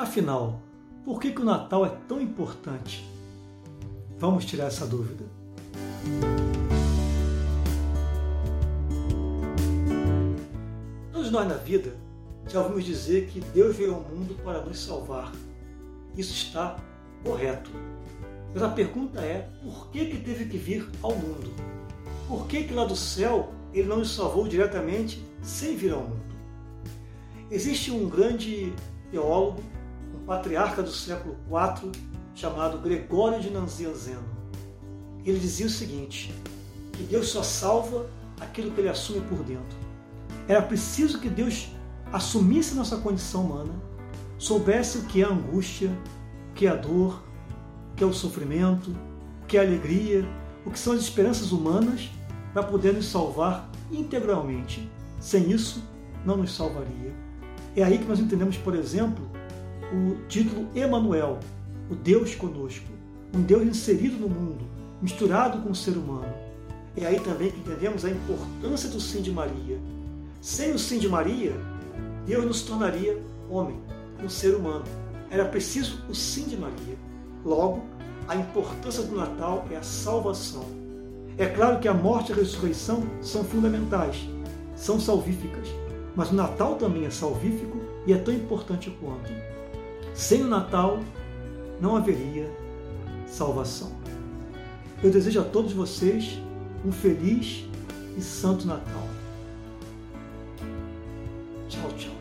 Afinal, por que, que o Natal é tão importante? Vamos tirar essa dúvida. Todos nós na vida já ouvimos dizer que Deus veio ao mundo para nos salvar. Isso está correto. Mas a pergunta é: por que, que teve que vir ao mundo? Por que, que lá do céu ele não nos salvou diretamente sem vir ao mundo? Existe um grande teólogo, patriarca do século IV, chamado Gregório de Nazianzeno. Ele dizia o seguinte: que Deus só salva aquilo que ele assume por dentro. Era preciso que Deus assumisse nossa condição humana, soubesse o que é a angústia, o que é a dor, o que é o sofrimento, o que é a alegria, o que são as esperanças humanas, para poder nos salvar integralmente. Sem isso, não nos salvaria. É aí que nós entendemos, por exemplo, o título Emanuel, o Deus conosco, um Deus inserido no mundo, misturado com o ser humano. É aí também que entendemos a importância do sim de Maria. Sem o sim de Maria, Deus nos tornaria homem, um ser humano. Era preciso o sim de Maria. Logo, a importância do Natal é a salvação. É claro que a morte e a ressurreição são fundamentais, são salvíficas, mas o Natal também é salvífico e é tão importante quanto. Sem o Natal não haveria salvação. Eu desejo a todos vocês um feliz e santo Natal. Tchau, tchau.